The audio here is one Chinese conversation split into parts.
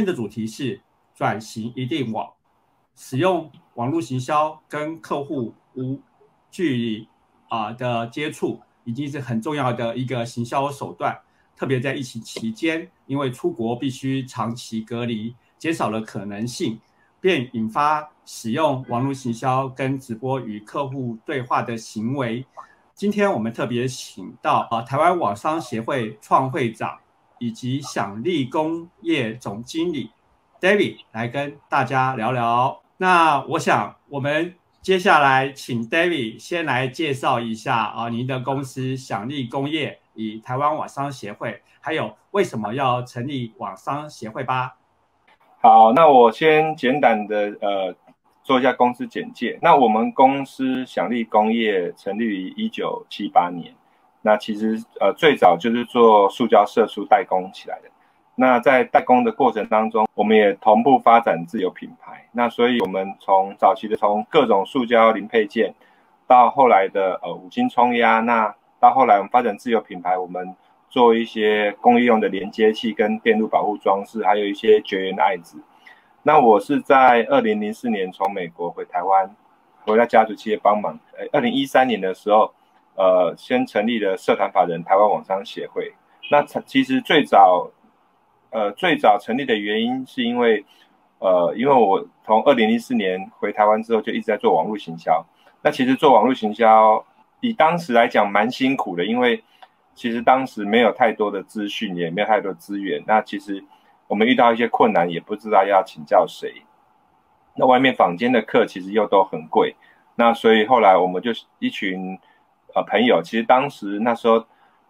今天的主题是转型一定网，使用网络行销跟客户无距离啊的接触，已经是很重要的一个行销手段。特别在疫情期间，因为出国必须长期隔离，减少了可能性，便引发使用网络行销跟直播与客户对话的行为。今天我们特别请到啊台湾网商协会创会长。以及享力工业总经理 David 来跟大家聊聊。那我想，我们接下来请 David 先来介绍一下啊，您的公司享力工业与台湾网商协会，还有为什么要成立网商协会吧。好，那我先简短的呃做一下公司简介。那我们公司享力工业成立于一九七八年。那其实呃最早就是做塑胶射出代工起来的。那在代工的过程当中，我们也同步发展自有品牌。那所以我们从早期的从各种塑胶零配件，到后来的呃五金冲压，那到后来我们发展自有品牌，我们做一些工业用的连接器跟电路保护装置，还有一些绝缘爱子。那我是在二零零四年从美国回台湾，回到家族企业帮忙。呃，二零一三年的时候。呃，先成立了社团法人台湾网商协会。那其实最早，呃，最早成立的原因是因为，呃，因为我从二零零四年回台湾之后，就一直在做网络行销。那其实做网络行销，以当时来讲蛮辛苦的，因为其实当时没有太多的资讯，也没有太多资源。那其实我们遇到一些困难，也不知道要请教谁。那外面坊间的课其实又都很贵。那所以后来我们就一群。呃，朋友，其实当时那时候，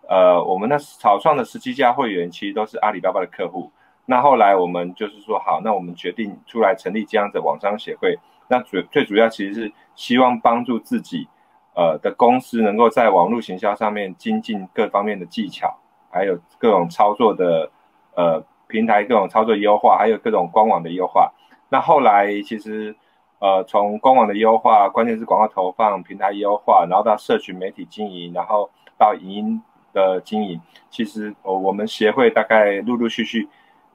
呃，我们那草创的十七家会员其实都是阿里巴巴的客户。那后来我们就是说，好，那我们决定出来成立这样的网商协会。那主最主要其实是希望帮助自己，呃的公司能够在网络行销上面精进各方面的技巧，还有各种操作的呃平台各种操作优化，还有各种官网的优化。那后来其实。呃，从官网的优化，关键是广告投放平台优化，然后到社群媒体经营，然后到影音的经营，其实呃，我们协会大概陆陆续续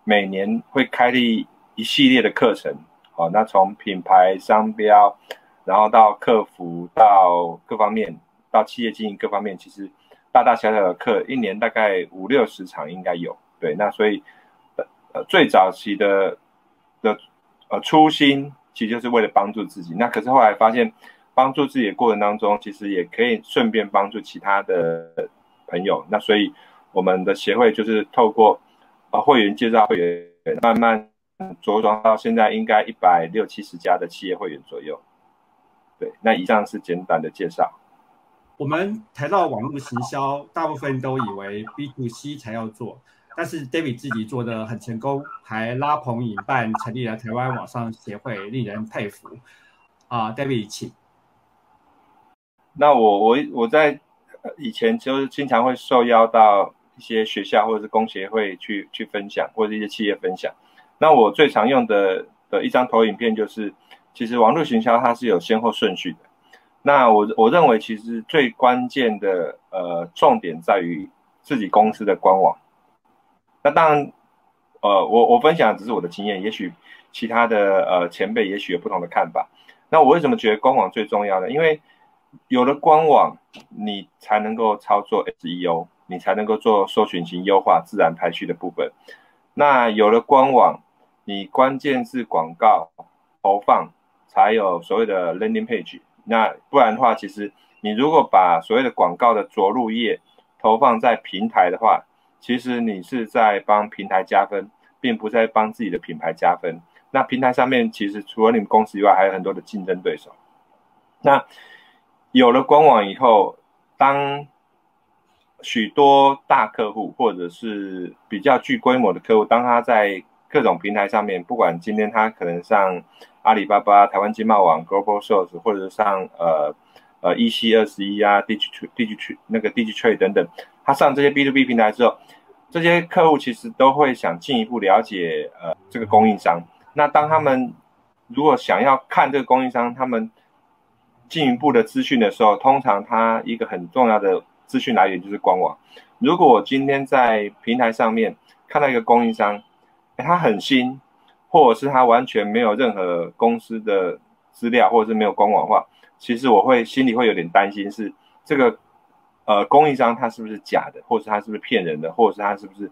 每年会开立一系列的课程，好，那从品牌商标，然后到客服，到各方面，到企业经营各方面，其实大大小小的课，一年大概五六十场应该有，对，那所以呃最早期的的呃初心。其实就是为了帮助自己，那可是后来发现，帮助自己的过程当中，其实也可以顺便帮助其他的朋友。那所以我们的协会就是透过呃会员介绍会员，慢慢着装到现在应该一百六七十家的企业会员左右。对，那以上是简短的介绍。我们谈到网络行销，大部分都以为 B to C 才要做。但是 David 自己做的很成功，还拉朋引伴成立了台湾网上协会，令人佩服。啊，David，请。那我我我在以前就是经常会受邀到一些学校或者是工协会去去分享，或者一些企业分享。那我最常用的的一张投影片就是，其实网络行销它是有先后顺序的。那我我认为其实最关键的呃重点在于自己公司的官网。那当然，呃，我我分享只是我的经验，也许其他的呃前辈也许有不同的看法。那我为什么觉得官网最重要呢？因为有了官网，你才能够操作 SEO，你才能够做搜寻型优化、自然排序的部分。那有了官网，你关键字广告投放才有所谓的 landing page。那不然的话，其实你如果把所谓的广告的着陆页投放在平台的话，其实你是在帮平台加分，并不在帮自己的品牌加分。那平台上面其实除了你们公司以外，还有很多的竞争对手。那有了官网以后，当许多大客户或者是比较具规模的客户，当他在各种平台上面，不管今天他可能上阿里巴巴、台湾经贸网、Global Sales，或者上呃呃，EC 二十一啊、Digit Digit 那个 Digitrade 等等。他上这些 B to B 平台之后，这些客户其实都会想进一步了解呃这个供应商。那当他们如果想要看这个供应商他们进一步的资讯的时候，通常他一个很重要的资讯来源就是官网。如果我今天在平台上面看到一个供应商，他很新，或者是他完全没有任何公司的资料，或者是没有官网的话，其实我会心里会有点担心，是这个呃供应商他是不是假的，或者是他是不是骗人的，或者是他是不是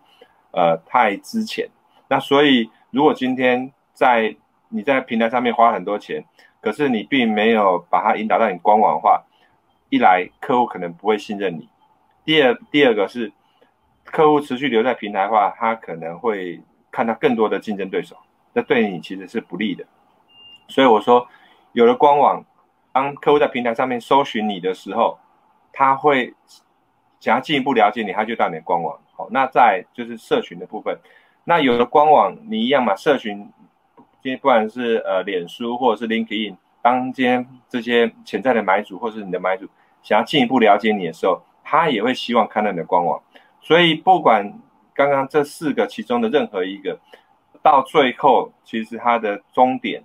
呃太之前。那所以如果今天在你在平台上面花很多钱，可是你并没有把它引导到你官网化，一来客户可能不会信任你，第二第二个是客户持续留在平台化，他可能会看到更多的竞争对手，那对你其实是不利的。所以我说，有了官网，当客户在平台上面搜寻你的时候，他会想要进一步了解你，他就到你的官网。好，那在就是社群的部分，那有了官网，你一样嘛，社群。今天不管是呃脸书或者是 LinkedIn，当今天这些潜在的买主或是你的买主想要进一步了解你的时候，他也会希望看到你的官网。所以不管刚刚这四个其中的任何一个，到最后其实它的终点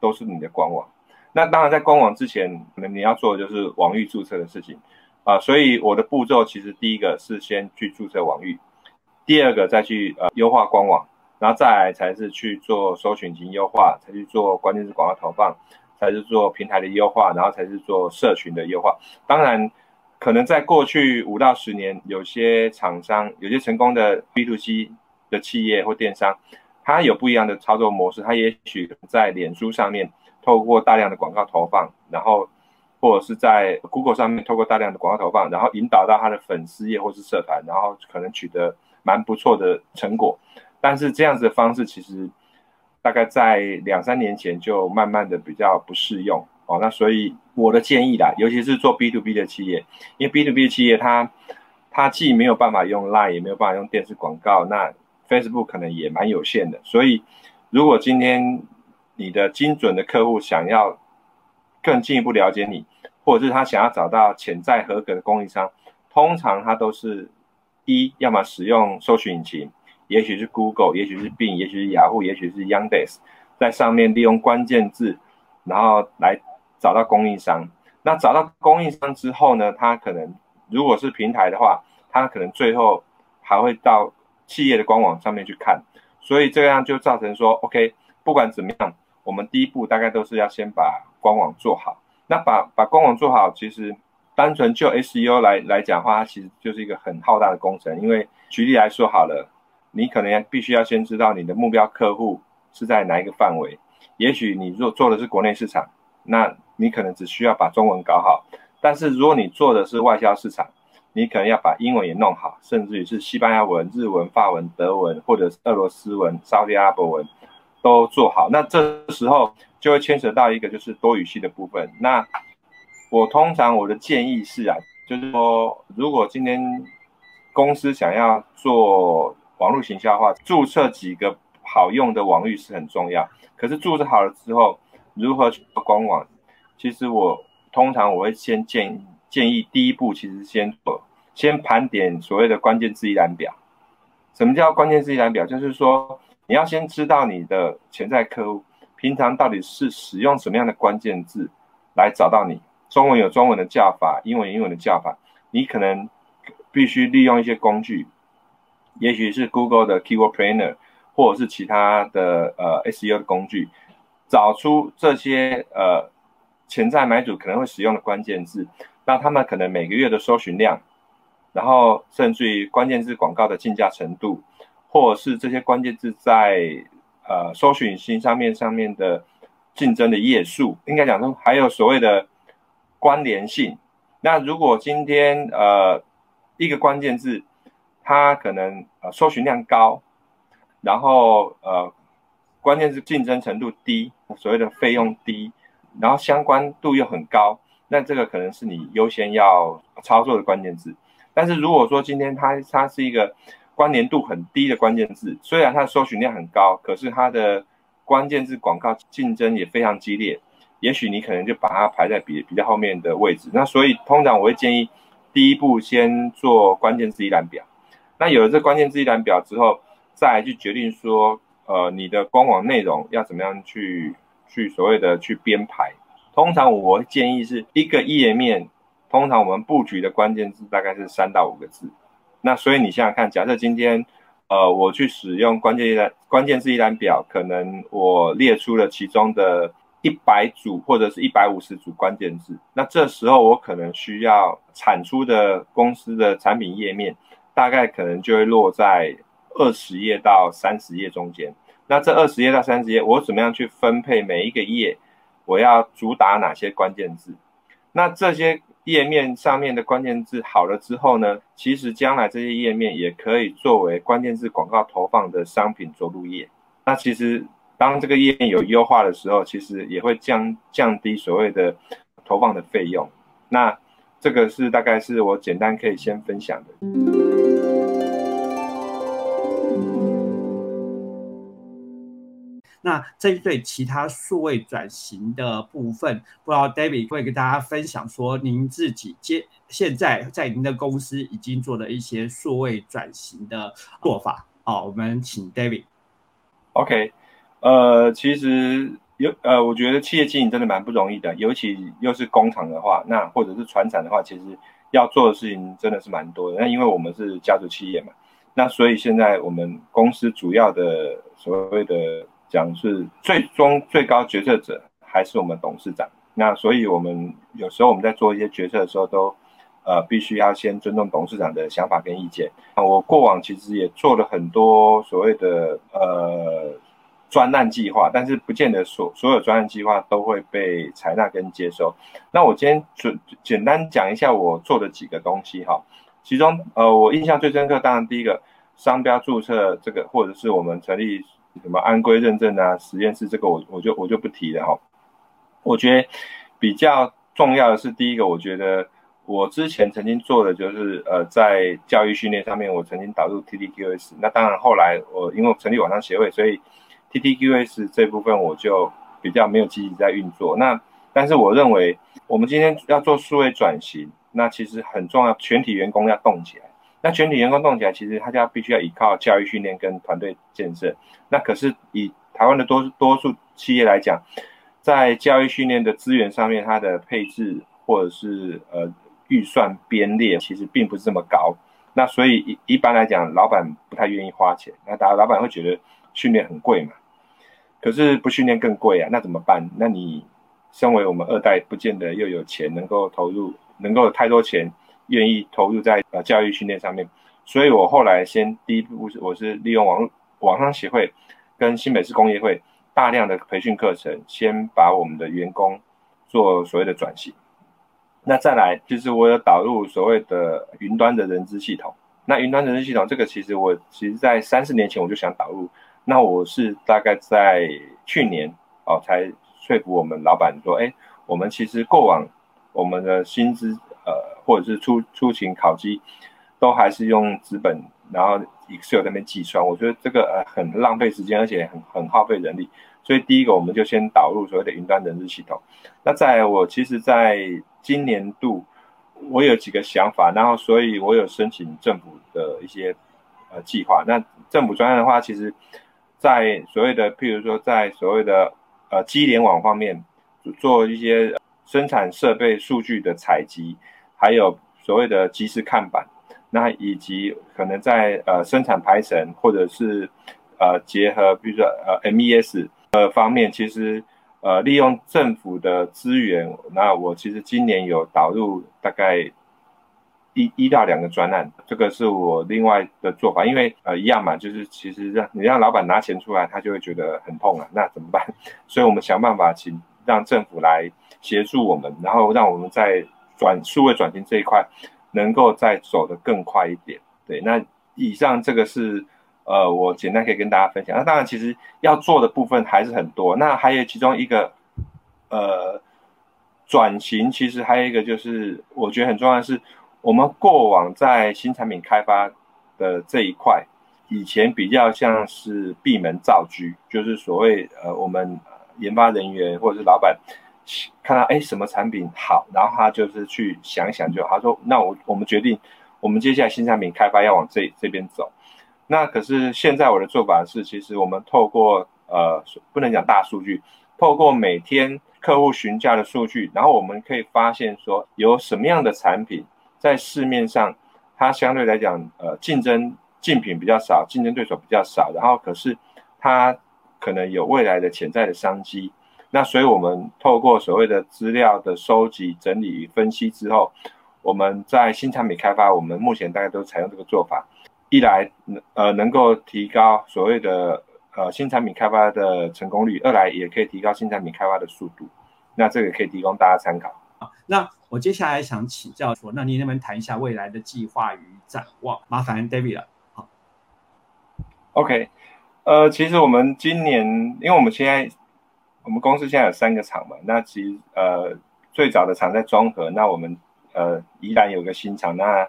都是你的官网。那当然在官网之前，可能你要做的就是网域注册的事情啊。所以我的步骤其实第一个是先去注册网域，第二个再去呃优化官网。然后再来才是去做搜寻型优化，才去做关键字广告投放，才是做平台的优化，然后才是做社群的优化。当然，可能在过去五到十年，有些厂商、有些成功的 B to C 的企业或电商，它有不一样的操作模式。它也许在脸书上面透过大量的广告投放，然后或者是在 Google 上面透过大量的广告投放，然后引导到他的粉丝页或是社团，然后可能取得蛮不错的成果。但是这样子的方式其实大概在两三年前就慢慢的比较不适用哦。那所以我的建议啦，尤其是做 B to B 的企业，因为 B to B 的企业它它既没有办法用 Line，也没有办法用电视广告，那 Facebook 可能也蛮有限的。所以如果今天你的精准的客户想要更进一步了解你，或者是他想要找到潜在合格的供应商，通常他都是一要么使用搜寻引擎。也许是 Google，也许是 Bing，也许是雅虎，也许是 Yandex，在上面利用关键字，然后来找到供应商。那找到供应商之后呢，他可能如果是平台的话，他可能最后还会到企业的官网上面去看。所以这样就造成说，OK，不管怎么样，我们第一步大概都是要先把官网做好。那把把官网做好，其实单纯就 SEO 来来讲的话，它其实就是一个很浩大的工程。因为举例来说好了。你可能必须要先知道你的目标客户是在哪一个范围。也许你做做的是国内市场，那你可能只需要把中文搞好。但是如果你做的是外销市场，你可能要把英文也弄好，甚至于是西班牙文、日文、法文、德文，或者是俄罗斯文、沙特阿拉伯文都做好。那这时候就会牵扯到一个就是多语系的部分。那我通常我的建议是啊，就是说如果今天公司想要做网络行销的话，注册几个好用的网域是很重要。可是注册好了之后，如何去官网？其实我通常我会先建建议，第一步其实先做，先盘点所谓的关键字一览表。什么叫关键字一览表？就是说你要先知道你的潜在客户平常到底是使用什么样的关键字来找到你。中文有中文的叫法，英文有英文的叫法，你可能必须利用一些工具。也许是 Google 的 Keyword Planner，或者是其他的呃 SEO 的工具，找出这些呃潜在买主可能会使用的关键字，那他们可能每个月的搜寻量，然后甚至于关键字广告的竞价程度，或者是这些关键字在呃搜寻引擎上面上面的竞争的页数，应该讲说还有所谓的关联性。那如果今天呃一个关键字，它可能呃搜寻量高，然后呃关键是竞争程度低，所谓的费用低，然后相关度又很高，那这个可能是你优先要操作的关键字。但是如果说今天它它是一个关联度很低的关键字，虽然它的搜寻量很高，可是它的关键字广告竞争也非常激烈，也许你可能就把它排在比比较后面的位置。那所以通常我会建议第一步先做关键字一览表。那有了这关键字一览表之后，再去决定说，呃，你的官网内容要怎么样去去所谓的去编排。通常我建议是一个页面，通常我们布局的关键字大概是三到五个字。那所以你想想看，假设今天呃，我去使用关键一栏关键字一览表，可能我列出了其中的一百组或者是一百五十组关键字，那这时候我可能需要产出的公司的产品页面，大概可能就会落在二十页到三十页中间。那这二十页到三十页，我怎么样去分配每一个页？我要主打哪些关键字？那这些。页面上面的关键字好了之后呢，其实将来这些页面也可以作为关键字广告投放的商品着陆页。那其实当这个页面有优化的时候，其实也会降降低所谓的投放的费用。那这个是大概是我简单可以先分享的。那针对其他数位转型的部分，不知道 David 会跟大家分享说，您自己接现在在您的公司已经做了一些数位转型的做法啊。我们请 David。OK，呃，其实有呃，我觉得企业经营真的蛮不容易的，尤其又是工厂的话，那或者是船厂的话，其实要做的事情真的是蛮多的。那因为我们是家族企业嘛，那所以现在我们公司主要的所谓的。讲是最终最高决策者还是我们董事长，那所以我们有时候我们在做一些决策的时候，都呃必须要先尊重董事长的想法跟意见。我过往其实也做了很多所谓的呃专案计划，但是不见得所所有专案计划都会被采纳跟接收。那我今天简简单讲一下我做的几个东西哈，其中呃我印象最深刻，当然第一个商标注册这个，或者是我们成立。什么安规认证啊？实验室这个我我就我就不提了哈。我觉得比较重要的是第一个，我觉得我之前曾经做的就是呃，在教育训练上面，我曾经导入 TTQS。那当然后来我因为成立网上协会，所以 TTQS 这部分我就比较没有积极在运作。那但是我认为我们今天要做数位转型，那其实很重要，全体员工要动起来。那全体员工动起来，其实他就要必须要依靠教育训练跟团队建设。那可是以台湾的多多数企业来讲，在教育训练的资源上面，它的配置或者是呃预算编列，其实并不是这么高。那所以一一般来讲，老板不太愿意花钱。那大老板会觉得训练很贵嘛？可是不训练更贵啊？那怎么办？那你身为我们二代，不见得又有钱能够投入，能够有太多钱。愿意投入在呃教育训练上面，所以我后来先第一步是我是利用网络网商协会跟新北市工业会大量的培训课程，先把我们的员工做所谓的转型。那再来就是我有导入所谓的云端的人资系统。那云端人资系统这个其实我其实在三四年前我就想导入，那我是大概在去年哦才说服我们老板说，哎，我们其实过往我们的薪资。或者是出出勤考绩，都还是用纸本，然后 Excel 那边计算，我觉得这个呃很浪费时间，而且很很耗费人力。所以第一个，我们就先导入所谓的云端人事系统。那在我其实在今年度，我有几个想法，然后所以我有申请政府的一些呃计划。那政府专案的话，其实，在所谓的譬如说在所谓的呃机联网方面做一些生产设备数据的采集。还有所谓的即时看板，那以及可能在呃生产排程或者是呃结合，比如说呃 MES 呃方面，其实呃利用政府的资源，那我其实今年有导入大概一一到两个专案，这个是我另外的做法，因为呃一样嘛，就是其实让你让老板拿钱出来，他就会觉得很痛啊，那怎么办？所以我们想办法请让政府来协助我们，然后让我们在转数位转型这一块，能够再走得更快一点。对，那以上这个是呃，我简单可以跟大家分享。那当然，其实要做的部分还是很多。那还有其中一个呃，转型其实还有一个就是，我觉得很重要的是，我们过往在新产品开发的这一块，以前比较像是闭门造车，就是所谓呃，我们研发人员或者是老板。看到哎什么产品好，然后他就是去想一想就，他说那我我们决定，我们接下来新产品开发要往这这边走。那可是现在我的做法是，其实我们透过呃不能讲大数据，透过每天客户询价的数据，然后我们可以发现说有什么样的产品在市面上，它相对来讲呃竞争竞品比较少，竞争对手比较少，然后可是它可能有未来的潜在的商机。那所以我们透过所谓的资料的收集、整理、分析之后，我们在新产品开发，我们目前大概都采用这个做法。一来，呃，能够提高所谓的呃新产品开发的成功率；二来，也可以提高新产品开发的速度。那这个可以提供大家参考。那我接下来想请教说，那您能不能谈一下未来的计划与展望？麻烦 David 了。好，OK，呃，其实我们今年，因为我们现在。我们公司现在有三个厂嘛，那其实呃最早的厂在中和，那我们呃宜兰有个新厂，那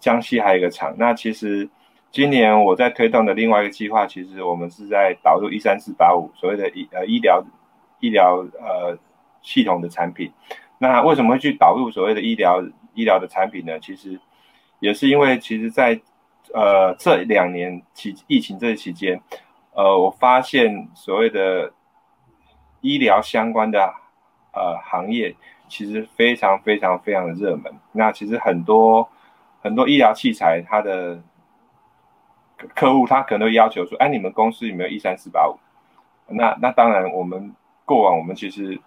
江西还有一个厂。那其实今年我在推动的另外一个计划，其实我们是在导入一三四八五所谓的医呃医疗医疗呃系统的产品。那为什么会去导入所谓的医疗医疗的产品呢？其实也是因为其实在呃这两年期疫情这期间，呃我发现所谓的医疗相关的呃行业其实非常非常非常的热门。那其实很多很多医疗器材，它的客户他可能会要求说：“哎，你们公司有没有一三四八五？”那那当然，我们过往我们其实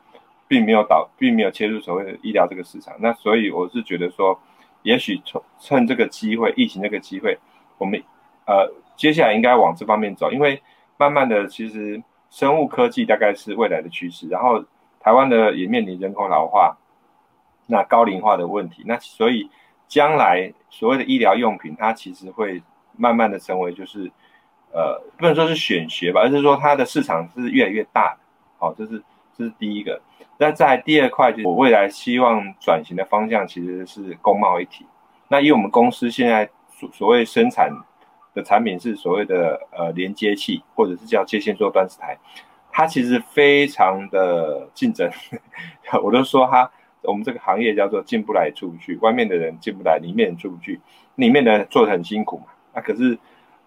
并没有导，并没有切入所谓的医疗这个市场。那所以我是觉得说，也许趁趁这个机会，疫情这个机会，我们呃接下来应该往这方面走，因为慢慢的其实。生物科技大概是未来的趋势，然后台湾的也面临人口老化，那高龄化的问题，那所以将来所谓的医疗用品，它其实会慢慢的成为就是，呃，不能说是选学吧，而是说它的市场是越来越大，好，这是这是第一个。那在第二块，就是我未来希望转型的方向其实是工贸一体。那以我们公司现在所所谓生产。的产品是所谓的呃连接器，或者是叫接线做端子台，它其实非常的竞争。我都说它，我们这个行业叫做进不来出不去，外面的人进不来，里面出不去。里面的做的很辛苦嘛，那可是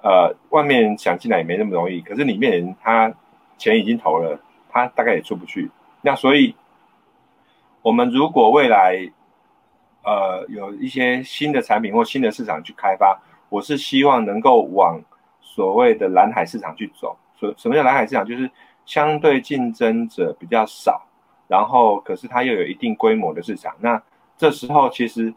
呃外面想进来也没那么容易。可是里面人他钱已经投了，他大概也出不去。那所以，我们如果未来呃有一些新的产品或新的市场去开发。我是希望能够往所谓的蓝海市场去走。所什么叫蓝海市场？就是相对竞争者比较少，然后可是它又有一定规模的市场。那这时候其实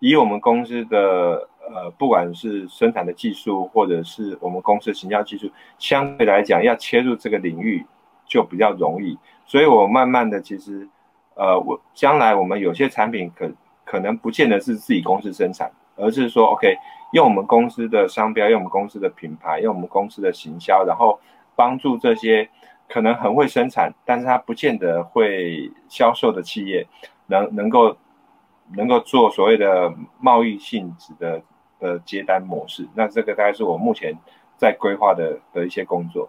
以我们公司的呃，不管是生产的技术，或者是我们公司的行销技术，相对来讲要切入这个领域就比较容易。所以我慢慢的其实呃，我将来我们有些产品可可能不见得是自己公司生产，而是说 OK。用我们公司的商标，用我们公司的品牌，用我们公司的行销，然后帮助这些可能很会生产，但是它不见得会销售的企业，能能够能够做所谓的贸易性质的的接单模式。那这个大概是我目前在规划的的一些工作。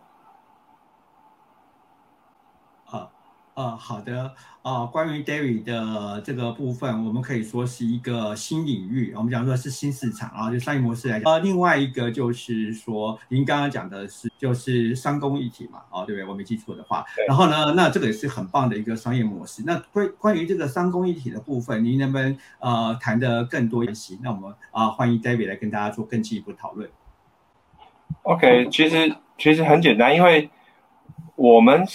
呃，好的，呃，关于 David 的这个部分，我们可以说是一个新领域，我们讲说是新市场啊，就商业模式来讲。呃，另外一个就是说，您刚刚讲的是就是商工一体嘛，哦，对不对？我没记错的话。然后呢，那这个也是很棒的一个商业模式。那关关于这个商工一体的部分，您能不能呃谈的更多一些？那我们啊，欢迎 David 来跟大家做更进一步讨论。OK，其实其实很简单，因为我们。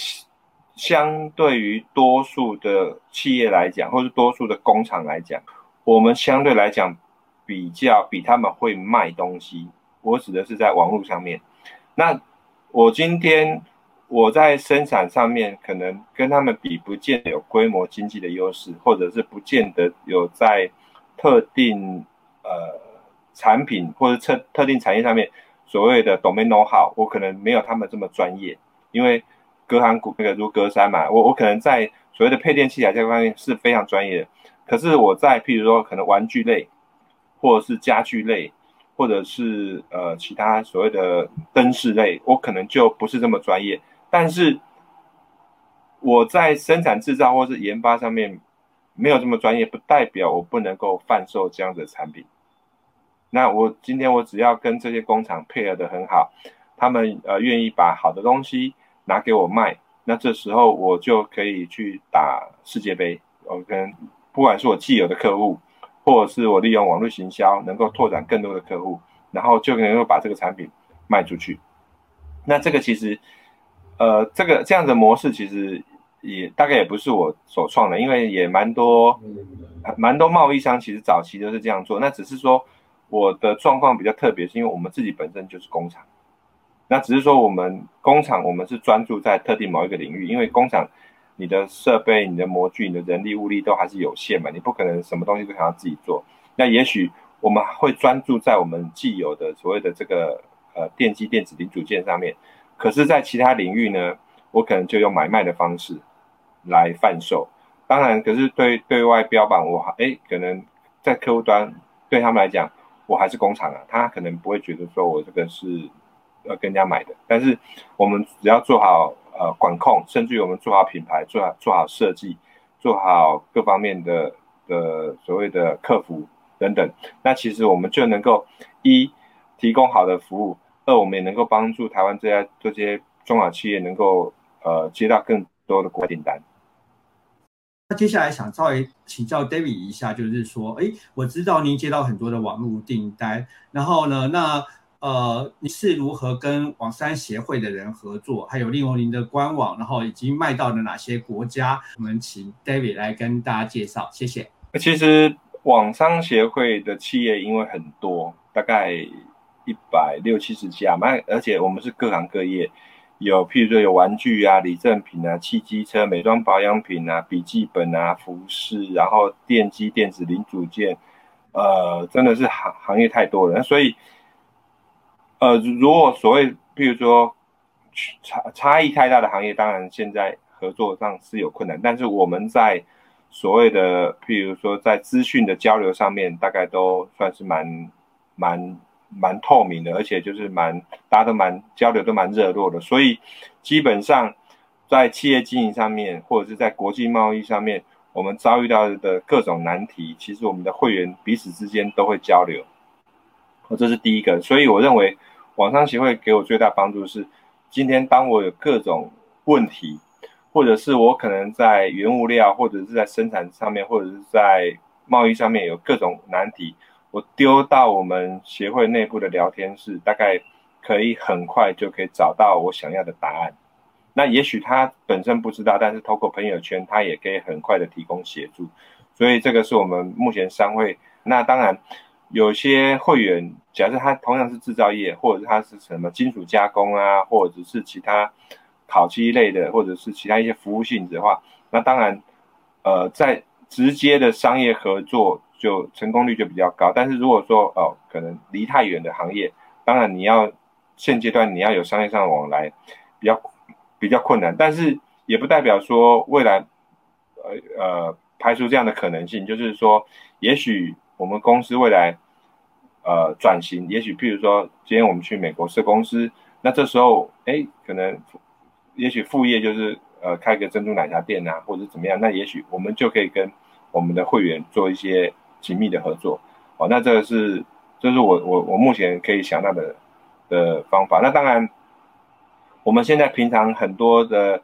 相对于多数的企业来讲，或是多数的工厂来讲，我们相对来讲比较比他们会卖东西。我指的是在网络上面。那我今天我在生产上面可能跟他们比，不见得有规模经济的优势，或者是不见得有在特定呃产品或者特特定产业上面所谓的 domain know how，我可能没有他们这么专业，因为。隔行股那个如隔山嘛，我我可能在所谓的配电器材这方面是非常专业的，可是我在譬如说可能玩具类，或者是家具类，或者是呃其他所谓的灯饰类，我可能就不是这么专业。但是我在生产制造或是研发上面没有这么专业，不代表我不能够贩售这样的产品。那我今天我只要跟这些工厂配合的很好，他们呃愿意把好的东西。拿给我卖，那这时候我就可以去打世界杯。我跟不管是我既有的客户，或者是我利用网络行销，能够拓展更多的客户，然后就能够把这个产品卖出去。那这个其实，呃，这个这样的模式其实也大概也不是我首创的，因为也蛮多蛮多贸易商其实早期都是这样做。那只是说我的状况比较特别，是因为我们自己本身就是工厂。那只是说我们工厂我们是专注在特定某一个领域，因为工厂你的设备、你的模具、你的人力物力都还是有限嘛，你不可能什么东西都想要自己做。那也许我们会专注在我们既有的所谓的这个。呃，电机电子零组件上面，可是，在其他领域呢，我可能就用买卖的方式来贩售。当然，可是对对外标榜我，哎，可能在客户端对他们来讲，我还是工厂啊，他可能不会觉得说我这个是呃跟人家买的。但是我们只要做好呃管控，甚至于我们做好品牌，做好做好设计，做好各方面的的所谓的客服等等，那其实我们就能够一提供好的服务。二，我们也能够帮助台湾这些这些中小企业能够呃接到更多的国外订单。那接下来想稍微请教 David 一下，就是说，哎，我知道您接到很多的网络订单，然后呢，那呃，你是如何跟网商协会的人合作？还有利用您的官网，然后已经卖到了哪些国家？我们请 David 来跟大家介绍，谢谢。其实网商协会的企业因为很多，大概。一百六七十家，嘛，而且我们是各行各业，有譬如说有玩具啊、礼赠品啊、汽机车、美妆保养品啊、笔记本啊、服饰，然后电机电子零组件，呃，真的是行行业太多了。所以，呃，如果所谓譬如说差差异太大的行业，当然现在合作上是有困难，但是我们在所谓的譬如说在资讯的交流上面，大概都算是蛮蛮。蛮透明的，而且就是蛮大家都蛮交流都蛮热络的，所以基本上在企业经营上面，或者是在国际贸易上面，我们遭遇到的各种难题，其实我们的会员彼此之间都会交流。这是第一个，所以我认为网商协会给我最大帮助是，今天当我有各种问题，或者是我可能在原物料，或者是在生产上面，或者是在贸易上面有各种难题。我丢到我们协会内部的聊天室，大概可以很快就可以找到我想要的答案。那也许他本身不知道，但是透过朋友圈，他也可以很快的提供协助。所以这个是我们目前商会。那当然，有些会员，假设他同样是制造业，或者是他是什么金属加工啊，或者是其他烤漆类的，或者是其他一些服务性质的话，那当然，呃，在直接的商业合作。就成功率就比较高，但是如果说哦，可能离太远的行业，当然你要现阶段你要有商业上的往来，比较比较困难，但是也不代表说未来，呃呃排除这样的可能性，就是说，也许我们公司未来呃转型，也许譬如说今天我们去美国设公司，那这时候哎可能也许副业就是呃开个珍珠奶茶店啊，或者怎么样，那也许我们就可以跟我们的会员做一些。紧密的合作，哦，那这个是，这是我我我目前可以想到的的方法。那当然，我们现在平常很多的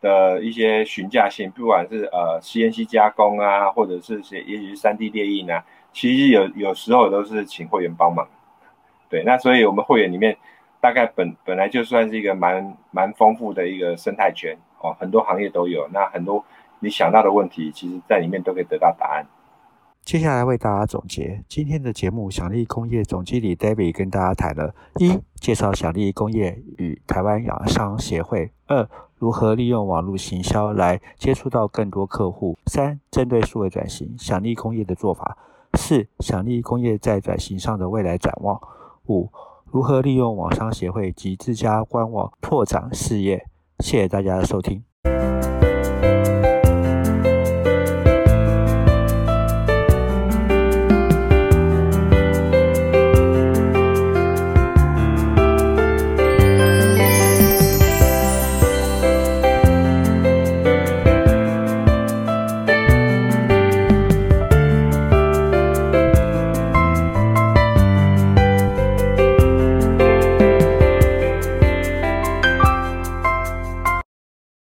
的一些询价性，不管是呃 CNC 加工啊，或者是些也许是三 D 列印啊，其实有有时候都是请会员帮忙。对，那所以我们会员里面大概本本来就算是一个蛮蛮丰富的一个生态圈哦，很多行业都有。那很多你想到的问题，其实在里面都可以得到答案。接下来为大家总结今天的节目。响力工业总经理 David 跟大家谈了：一、介绍响力工业与台湾养商协会；二、如何利用网络行销来接触到更多客户；三、针对数位转型，响力工业的做法；四、响力工业在转型上的未来展望；五、如何利用网商协会及自家官网拓展事业。谢谢大家的收听。